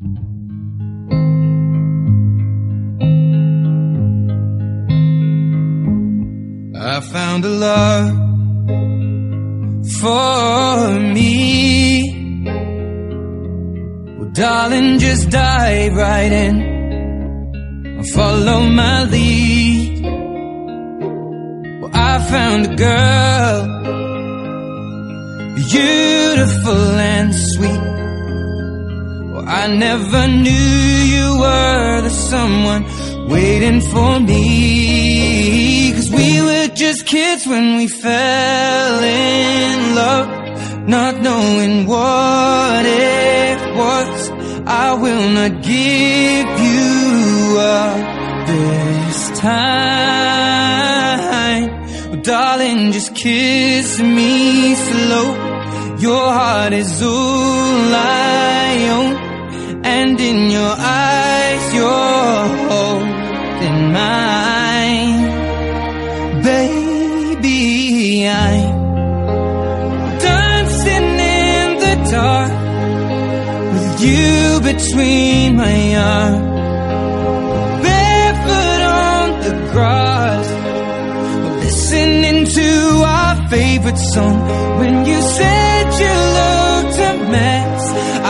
I found a love for me. Well, darling, just dive right in. And follow my lead. Well, I found a girl, beautiful and sweet. Well, I never knew you were the someone waiting for me. Cause we were just kids when we fell in love, not knowing what it was. I will not give you up this time. Oh, darling, just kiss me slow. Your heart is all I own. And in your eyes, you're holding mine. Baby, I'm dancing in the dark with you between my arms. Barefoot on the grass, listening to our favorite song. When you said you mess,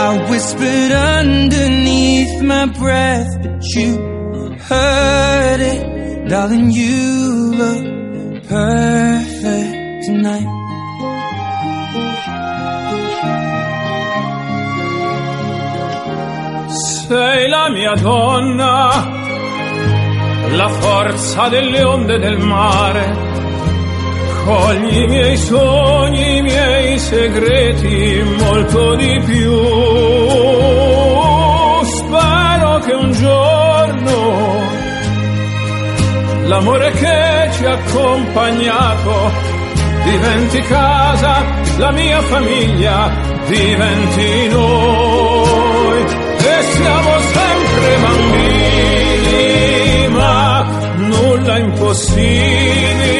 I whispered underneath my breath, but you heard it, darling. You look perfect tonight. sei la mia donna, la forza delle onde del mare. Cogli i miei sogni, i miei segreti, molto di più. Spero che un giorno l'amore che ci ha accompagnato diventi casa, la mia famiglia diventi noi e siamo sempre bambini, ma nulla impossibile,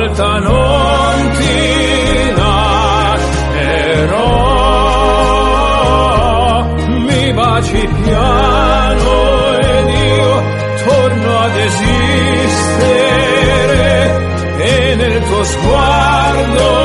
stavolta non ti lascerò, mi baci piano ed io torno ad esistere e nel tuo sguardo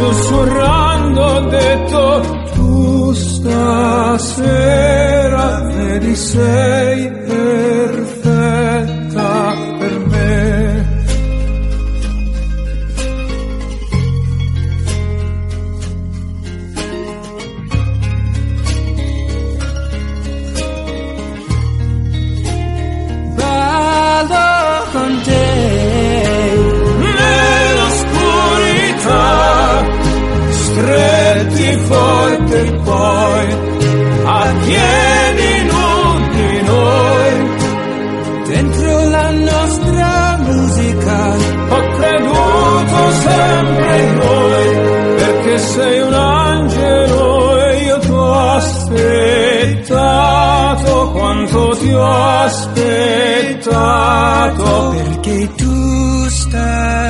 sussurrando ho detto tu stasera vedi sei quanto ti ho aspettato perché tu stasera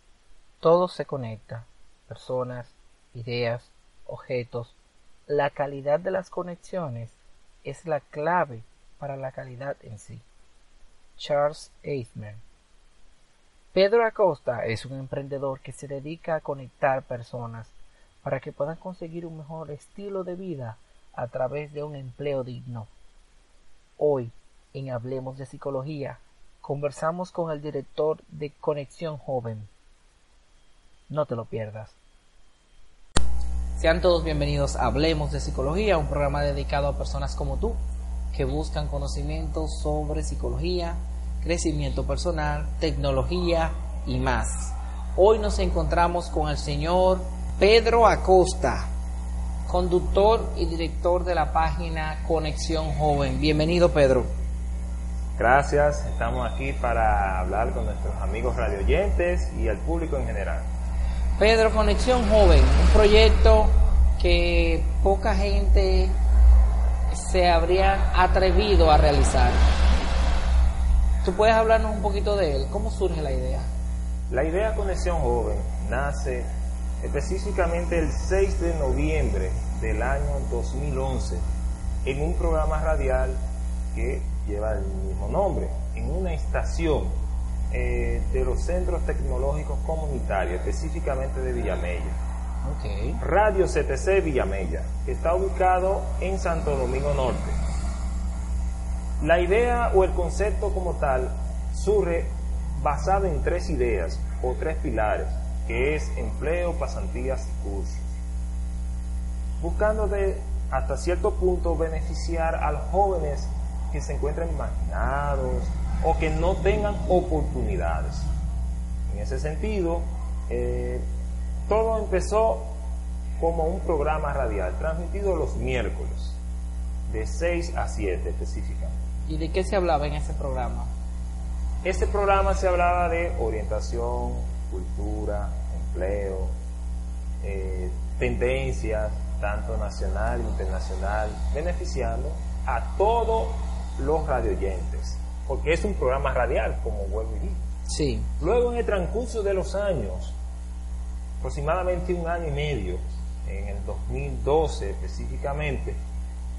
todo se conecta, personas, ideas, objetos, la calidad de las conexiones es la clave para la calidad en sí. Charles Eisman Pedro Acosta es un emprendedor que se dedica a conectar personas para que puedan conseguir un mejor estilo de vida a través de un empleo digno. Hoy, en Hablemos de Psicología, conversamos con el director de Conexión Joven. No te lo pierdas. Sean todos bienvenidos a Hablemos de Psicología, un programa dedicado a personas como tú que buscan conocimientos sobre psicología, crecimiento personal, tecnología y más. Hoy nos encontramos con el señor Pedro Acosta, conductor y director de la página Conexión Joven. Bienvenido Pedro. Gracias, estamos aquí para hablar con nuestros amigos radioyentes y el público en general. Pedro Conexión Joven, un proyecto que poca gente se habría atrevido a realizar. ¿Tú puedes hablarnos un poquito de él? ¿Cómo surge la idea? La idea Conexión Joven nace específicamente el 6 de noviembre del año 2011 en un programa radial que lleva el mismo nombre, en una estación eh, de los centros tecnológicos comunitarios, específicamente de Villamella. Okay. Radio CTC Villamella, que está ubicado en Santo Domingo Norte. La idea o el concepto como tal surge basado en tres ideas o tres pilares, que es empleo, pasantías y cursos. Buscando de hasta cierto punto beneficiar a los jóvenes que se encuentran imaginados o que no tengan oportunidades. En ese sentido, eh, todo empezó como un programa radial transmitido los miércoles, de 6 a 7 específicamente. ¿Y de qué se hablaba en ese programa? Este programa se hablaba de orientación, cultura, empleo, eh, tendencias, tanto nacional e internacional, beneficiando a todos los radioyentes, porque es un programa radial, como vuelvo y digo. Sí. Luego, en el transcurso de los años, aproximadamente un año y medio, en el 2012 específicamente,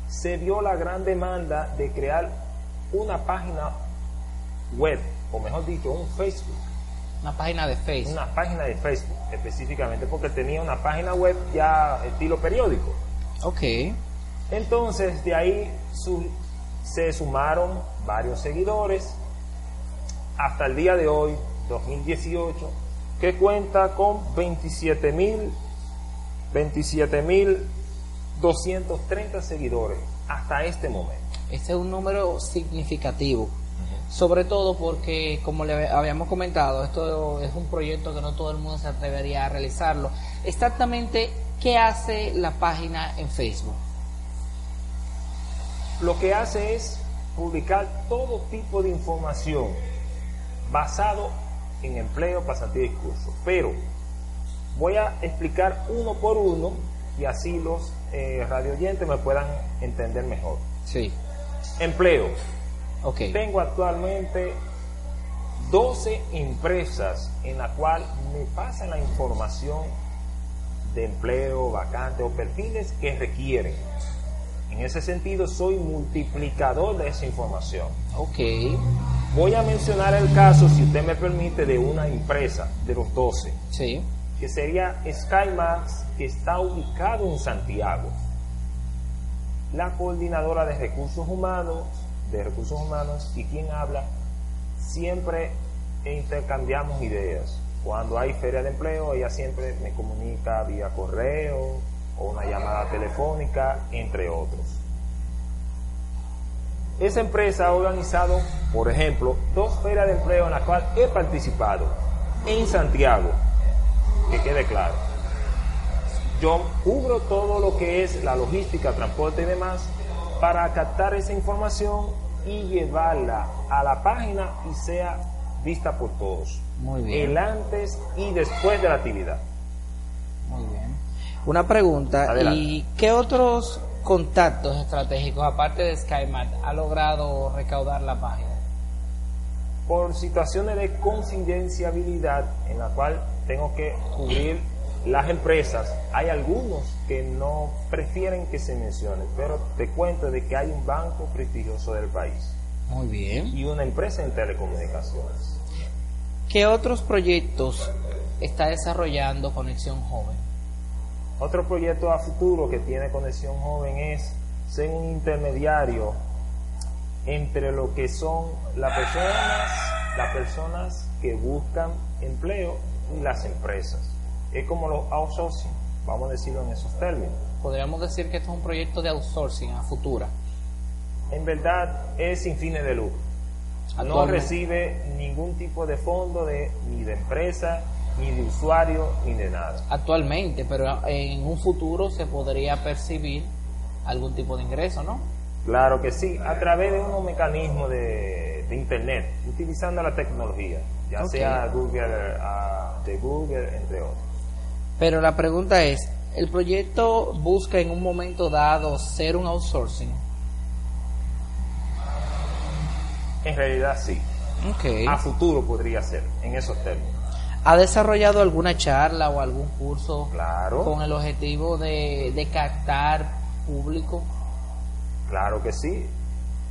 se vio la gran demanda de crear una página web, o mejor dicho, un Facebook. Una página de Facebook. Una página de Facebook, específicamente, porque tenía una página web ya estilo periódico. Ok. Entonces, de ahí su- se sumaron varios seguidores hasta el día de hoy, 2018, que cuenta con 27 mil 27.230 seguidores hasta este momento. Este es un número significativo. Sobre todo porque, como le habíamos comentado, esto es un proyecto que no todo el mundo se atrevería a realizarlo. Exactamente, ¿qué hace la página en Facebook? Lo que hace es publicar todo tipo de información basado en empleo, pasantía y curso. Pero voy a explicar uno por uno y así los eh, radioyentes me puedan entender mejor. Sí. Empleo. Ok. Tengo actualmente 12 empresas en la cual me pasan la información de empleo, vacante o perfiles que requieren. En ese sentido, soy multiplicador de esa información. Ok. Voy a mencionar el caso, si usted me permite, de una empresa de los 12, Sí. que sería SkyMax, que está ubicado en Santiago. La coordinadora de recursos humanos, de recursos humanos y quien habla, siempre intercambiamos ideas. Cuando hay feria de empleo, ella siempre me comunica vía correo o una llamada telefónica, entre otros. Esa empresa ha organizado, por ejemplo, dos ferias de empleo en las cuales he participado en Santiago, que quede claro. Yo cubro todo lo que es la logística, transporte y demás para captar esa información y llevarla a la página y sea vista por todos. Muy bien. El antes y después de la actividad. Una pregunta, Adelante. ¿y qué otros contactos estratégicos, aparte de SkyMat, ha logrado recaudar la página? Por situaciones de confidenciabilidad en la cual tengo que cubrir las empresas, hay algunos que no prefieren que se mencione, pero te cuento de que hay un banco prestigioso del país Muy bien. y una empresa en telecomunicaciones. ¿Qué otros proyectos está desarrollando Conexión Joven? Otro proyecto a futuro que tiene Conexión Joven es ser un intermediario entre lo que son las personas, las personas que buscan empleo y las empresas. Es como los outsourcing, vamos a decirlo en esos términos. Podríamos decir que esto es un proyecto de outsourcing a futura. En verdad es sin fines de lucro. No recibe ningún tipo de fondo de, ni de empresa, ni de usuario, ni de nada. Actualmente, pero en un futuro se podría percibir algún tipo de ingreso, ¿no? Claro que sí, a través de unos mecanismos de, de Internet, utilizando la tecnología, ya sea Google, ah, de Google, entre otros. Pero la pregunta es, ¿el proyecto busca en un momento dado ser un outsourcing? En realidad sí, Ok. a futuro podría ser, en esos términos. ¿Ha desarrollado alguna charla o algún curso Claro, con el objetivo de, de captar público? claro que sí.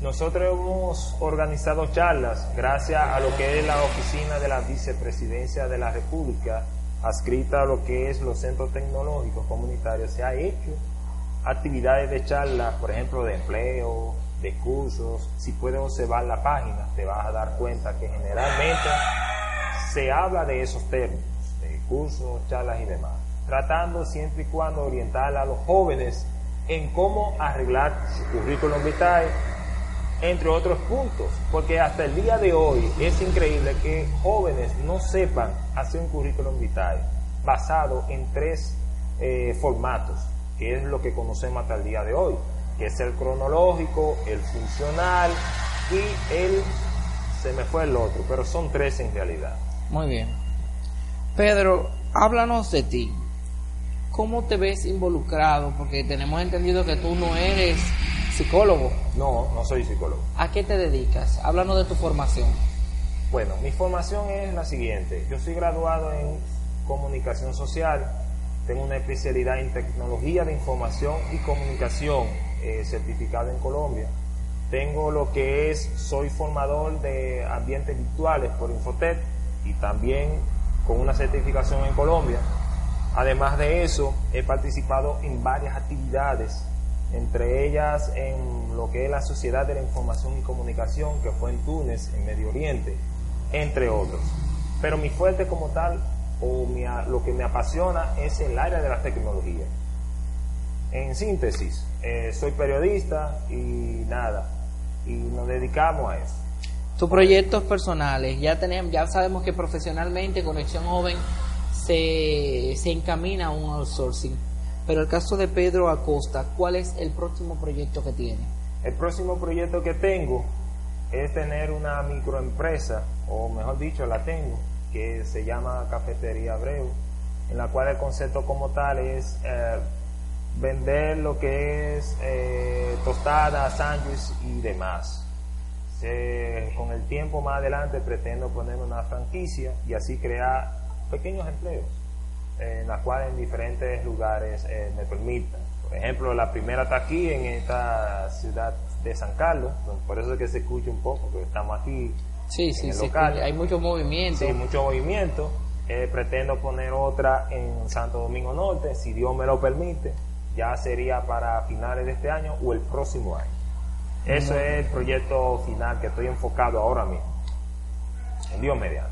Nosotros hemos organizado charlas gracias a lo que es la oficina de la vicepresidencia de la República, adscrita a lo que es los centros tecnológicos comunitarios. Se ha hecho actividades de charlas, por ejemplo, de empleo, de cursos. Si puedes observar la página, te vas a dar cuenta que generalmente se habla de esos términos, de cursos, charlas y demás, tratando siempre y cuando orientar a los jóvenes en cómo arreglar su currículum vitae, entre otros puntos, porque hasta el día de hoy es increíble que jóvenes no sepan hacer un currículum vitae basado en tres eh, formatos, que es lo que conocemos hasta el día de hoy, que es el cronológico, el funcional y el, se me fue el otro, pero son tres en realidad. Muy bien. Pedro, háblanos de ti. ¿Cómo te ves involucrado? Porque tenemos entendido que tú no eres psicólogo. No, no soy psicólogo. ¿A qué te dedicas? Háblanos de tu formación. Bueno, mi formación es la siguiente. Yo soy graduado en comunicación social, tengo una especialidad en tecnología de información y comunicación eh, certificada en Colombia. Tengo lo que es, soy formador de ambientes virtuales por Infotec y también con una certificación en Colombia. Además de eso, he participado en varias actividades, entre ellas en lo que es la Sociedad de la Información y Comunicación, que fue en Túnez, en Medio Oriente, entre otros. Pero mi fuerte como tal, o lo que me apasiona, es el área de la tecnología. En síntesis, eh, soy periodista y nada, y nos dedicamos a eso. Tus proyectos personales, ya tenemos, ya sabemos que profesionalmente Conexión Joven se, se encamina a un outsourcing. Pero el caso de Pedro Acosta, ¿cuál es el próximo proyecto que tiene? El próximo proyecto que tengo es tener una microempresa, o mejor dicho, la tengo, que se llama Cafetería Abreu, en la cual el concepto como tal es eh, vender lo que es eh, tostadas, sándwiches y demás. Se- con el tiempo más adelante pretendo poner una franquicia y así crear pequeños empleos, eh, en la cual en diferentes lugares eh, me permitan. Por ejemplo, la primera está aquí en esta ciudad de San Carlos, por eso es que se escucha un poco, porque estamos aquí Sí, sí, en el sí, local. hay mucho movimiento. Sí, mucho movimiento. Eh, pretendo poner otra en Santo Domingo Norte, si Dios me lo permite. Ya sería para finales de este año o el próximo año. Eso es el proyecto final que estoy enfocado ahora mismo. En Dios mediante.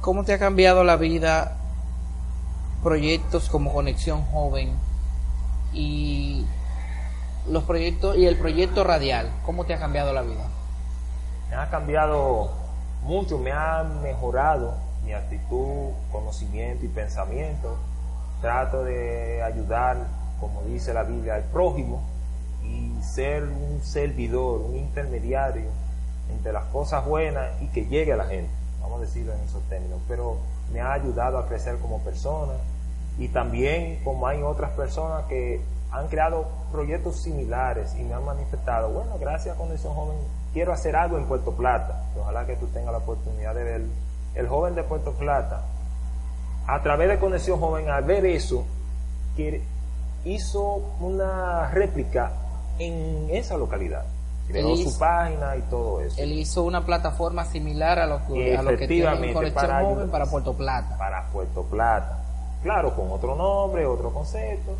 ¿Cómo te ha cambiado la vida proyectos como Conexión Joven y los proyectos y el proyecto radial? ¿Cómo te ha cambiado la vida? Me ha cambiado mucho, me ha mejorado mi actitud, conocimiento y pensamiento. Trato de ayudar, como dice la Biblia, al prójimo y ser un servidor, un intermediario entre las cosas buenas y que llegue a la gente, vamos a decirlo en esos términos. Pero me ha ayudado a crecer como persona y también como hay otras personas que han creado proyectos similares y me han manifestado, bueno, gracias Conexión Joven, quiero hacer algo en Puerto Plata. Ojalá que tú tengas la oportunidad de ver el joven de Puerto Plata a través de Conexión Joven, al ver eso, que hizo una réplica en esa localidad. Creó Él su hizo- página y todo eso. Él hizo una plataforma similar a lo que, a lo que tiene Conexión para ayudar- para Puerto Plata. para Puerto Plata. Claro, con otro nombre, otro concepto.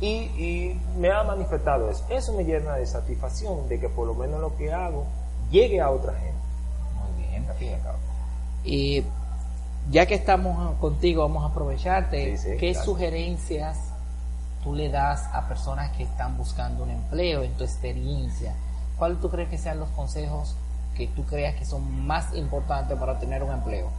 Y, y me ha manifestado eso. Eso me llena de satisfacción de que por lo menos lo que hago llegue a otra gente. Muy bien. Cabo. Y ya que estamos contigo, vamos a aprovecharte. Sí, sí, ¿Qué claro. sugerencias tú le das a personas que están buscando un empleo en tu experiencia? ¿Cuáles tú crees que sean los consejos que tú creas que son más importantes para tener un empleo?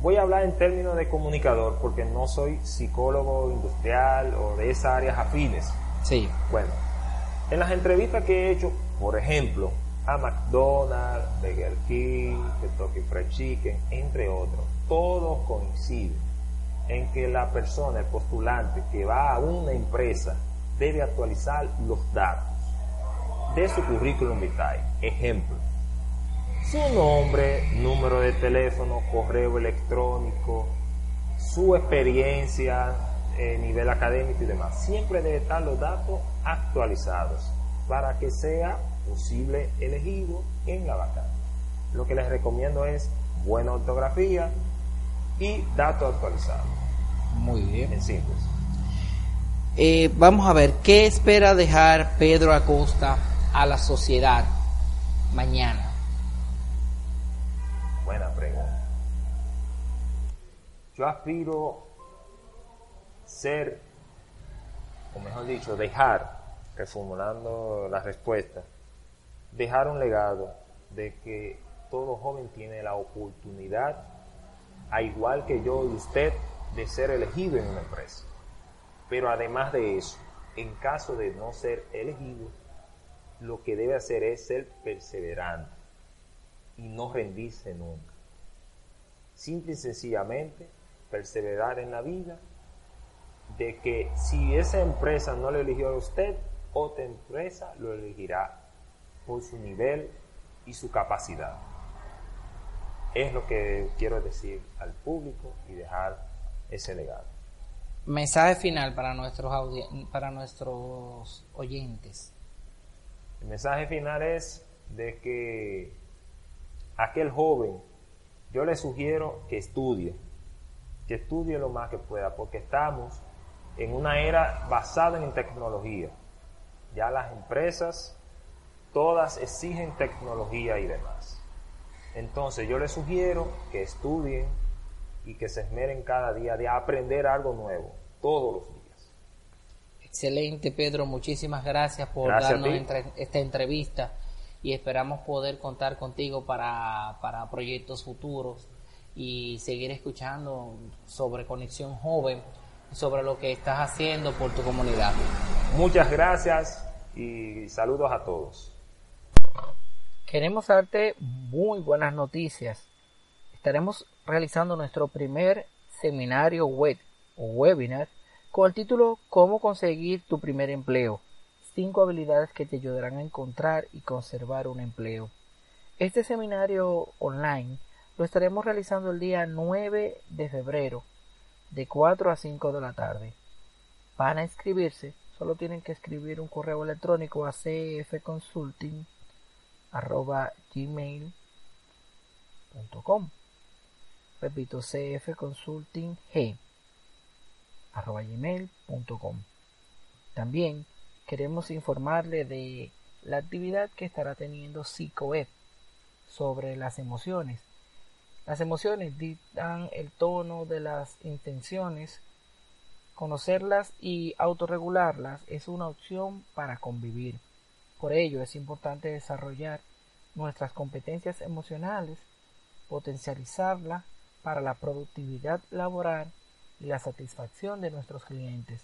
Voy a hablar en términos de comunicador porque no soy psicólogo industrial o de esas áreas afines. Sí. Bueno, en las entrevistas que he hecho, por ejemplo, a McDonald's, Burger King, Kentucky Fried Chicken, entre otros, todos coinciden en que la persona, el postulante que va a una empresa, debe actualizar los datos de su currículum vitae. Ejemplo, su nombre, número de teléfono, correo electrónico, su experiencia, eh, nivel académico y demás. Siempre debe estar los datos actualizados para que sea posible elegido en la vacante. Lo que les recomiendo es buena ortografía y datos actualizados, Muy bien. en. Eh, vamos a ver, ¿qué espera dejar Pedro Acosta a la sociedad mañana? Buena pregunta. Yo aspiro ser, o mejor dicho, dejar, reformulando la respuesta, dejar un legado de que todo joven tiene la oportunidad, a igual que yo y usted, de ser elegido en una empresa. Pero además de eso, en caso de no ser elegido, lo que debe hacer es ser perseverante y no rendirse nunca. Simple y sencillamente perseverar en la vida de que si esa empresa no le eligió a usted, otra empresa lo elegirá por su nivel y su capacidad. Es lo que quiero decir al público y dejar ese legado. Mensaje final para nuestros audi- para nuestros oyentes. El mensaje final es de que aquel joven, yo le sugiero que estudie, que estudie lo más que pueda, porque estamos en una era basada en tecnología. Ya las empresas, todas exigen tecnología y demás. Entonces yo les sugiero que estudien y que se esmeren cada día de aprender algo nuevo, todos los días. Excelente, Pedro. Muchísimas gracias por Gracias darnos entre- esta entrevista y esperamos poder contar contigo para, para proyectos futuros y seguir escuchando sobre Conexión Joven, sobre lo que estás haciendo por tu comunidad. Muchas gracias y saludos a todos. Queremos darte muy buenas noticias. Estaremos realizando nuestro primer seminario web o webinar con el título Cómo conseguir tu primer empleo. Cinco habilidades que te ayudarán a encontrar y conservar un empleo. Este seminario online lo estaremos realizando el día 9 de febrero de 4 a 5 de la tarde. Para inscribirse, solo tienen que escribir un correo electrónico a cfconsulting arroba gmail.com repito cfconsulting g arroba gmail.com también queremos informarle de la actividad que estará teniendo PsicoEd sobre las emociones. Las emociones dictan el tono de las intenciones conocerlas y autorregularlas es una opción para convivir por ello es importante desarrollar nuestras competencias emocionales, potencializarla para la productividad laboral y la satisfacción de nuestros clientes.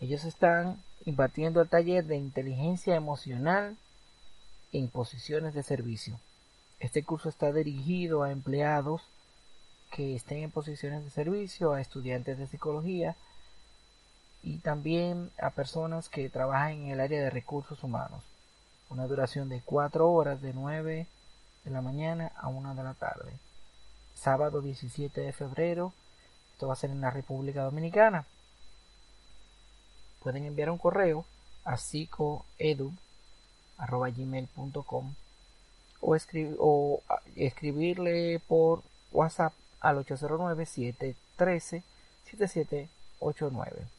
Ellos están impartiendo el taller de inteligencia emocional en posiciones de servicio. Este curso está dirigido a empleados que estén en posiciones de servicio, a estudiantes de psicología, y también a personas que trabajan en el área de recursos humanos. Una duración de 4 horas de 9 de la mañana a 1 de la tarde. sábado 17 de febrero. Esto va a ser en la República Dominicana. Pueden enviar un correo a psicoedu.gmail.com o, o escribirle por WhatsApp al 809-713-7789.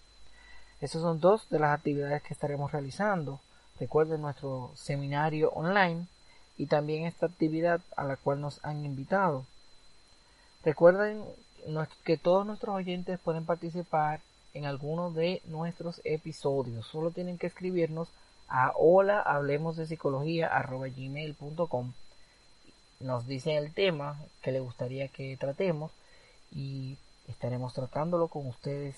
Esas son dos de las actividades que estaremos realizando. Recuerden nuestro seminario online y también esta actividad a la cual nos han invitado. Recuerden que todos nuestros oyentes pueden participar en alguno de nuestros episodios. Solo tienen que escribirnos a hola hablemos de psicología nos dicen el tema que le gustaría que tratemos y estaremos tratándolo con ustedes.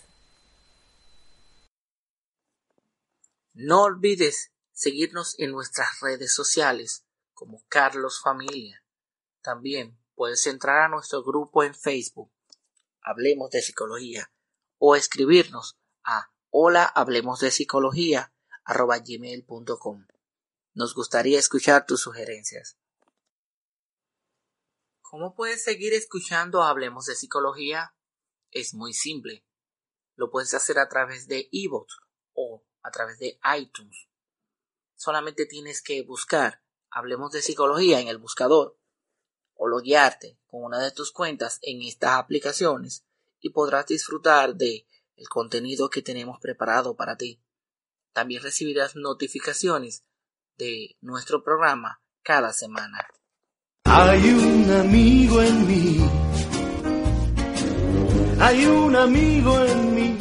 No olvides seguirnos en nuestras redes sociales como Carlos Familia. También puedes entrar a nuestro grupo en Facebook, Hablemos de Psicología, o escribirnos a hola hablemos de psicología. Nos gustaría escuchar tus sugerencias. ¿Cómo puedes seguir escuchando Hablemos de Psicología? Es muy simple. Lo puedes hacer a través de eBooks o a través de iTunes. Solamente tienes que buscar Hablemos de Psicología en el buscador o loguearte con una de tus cuentas en estas aplicaciones y podrás disfrutar de el contenido que tenemos preparado para ti. También recibirás notificaciones de nuestro programa cada semana. Hay un amigo en mí. Hay un amigo en mí.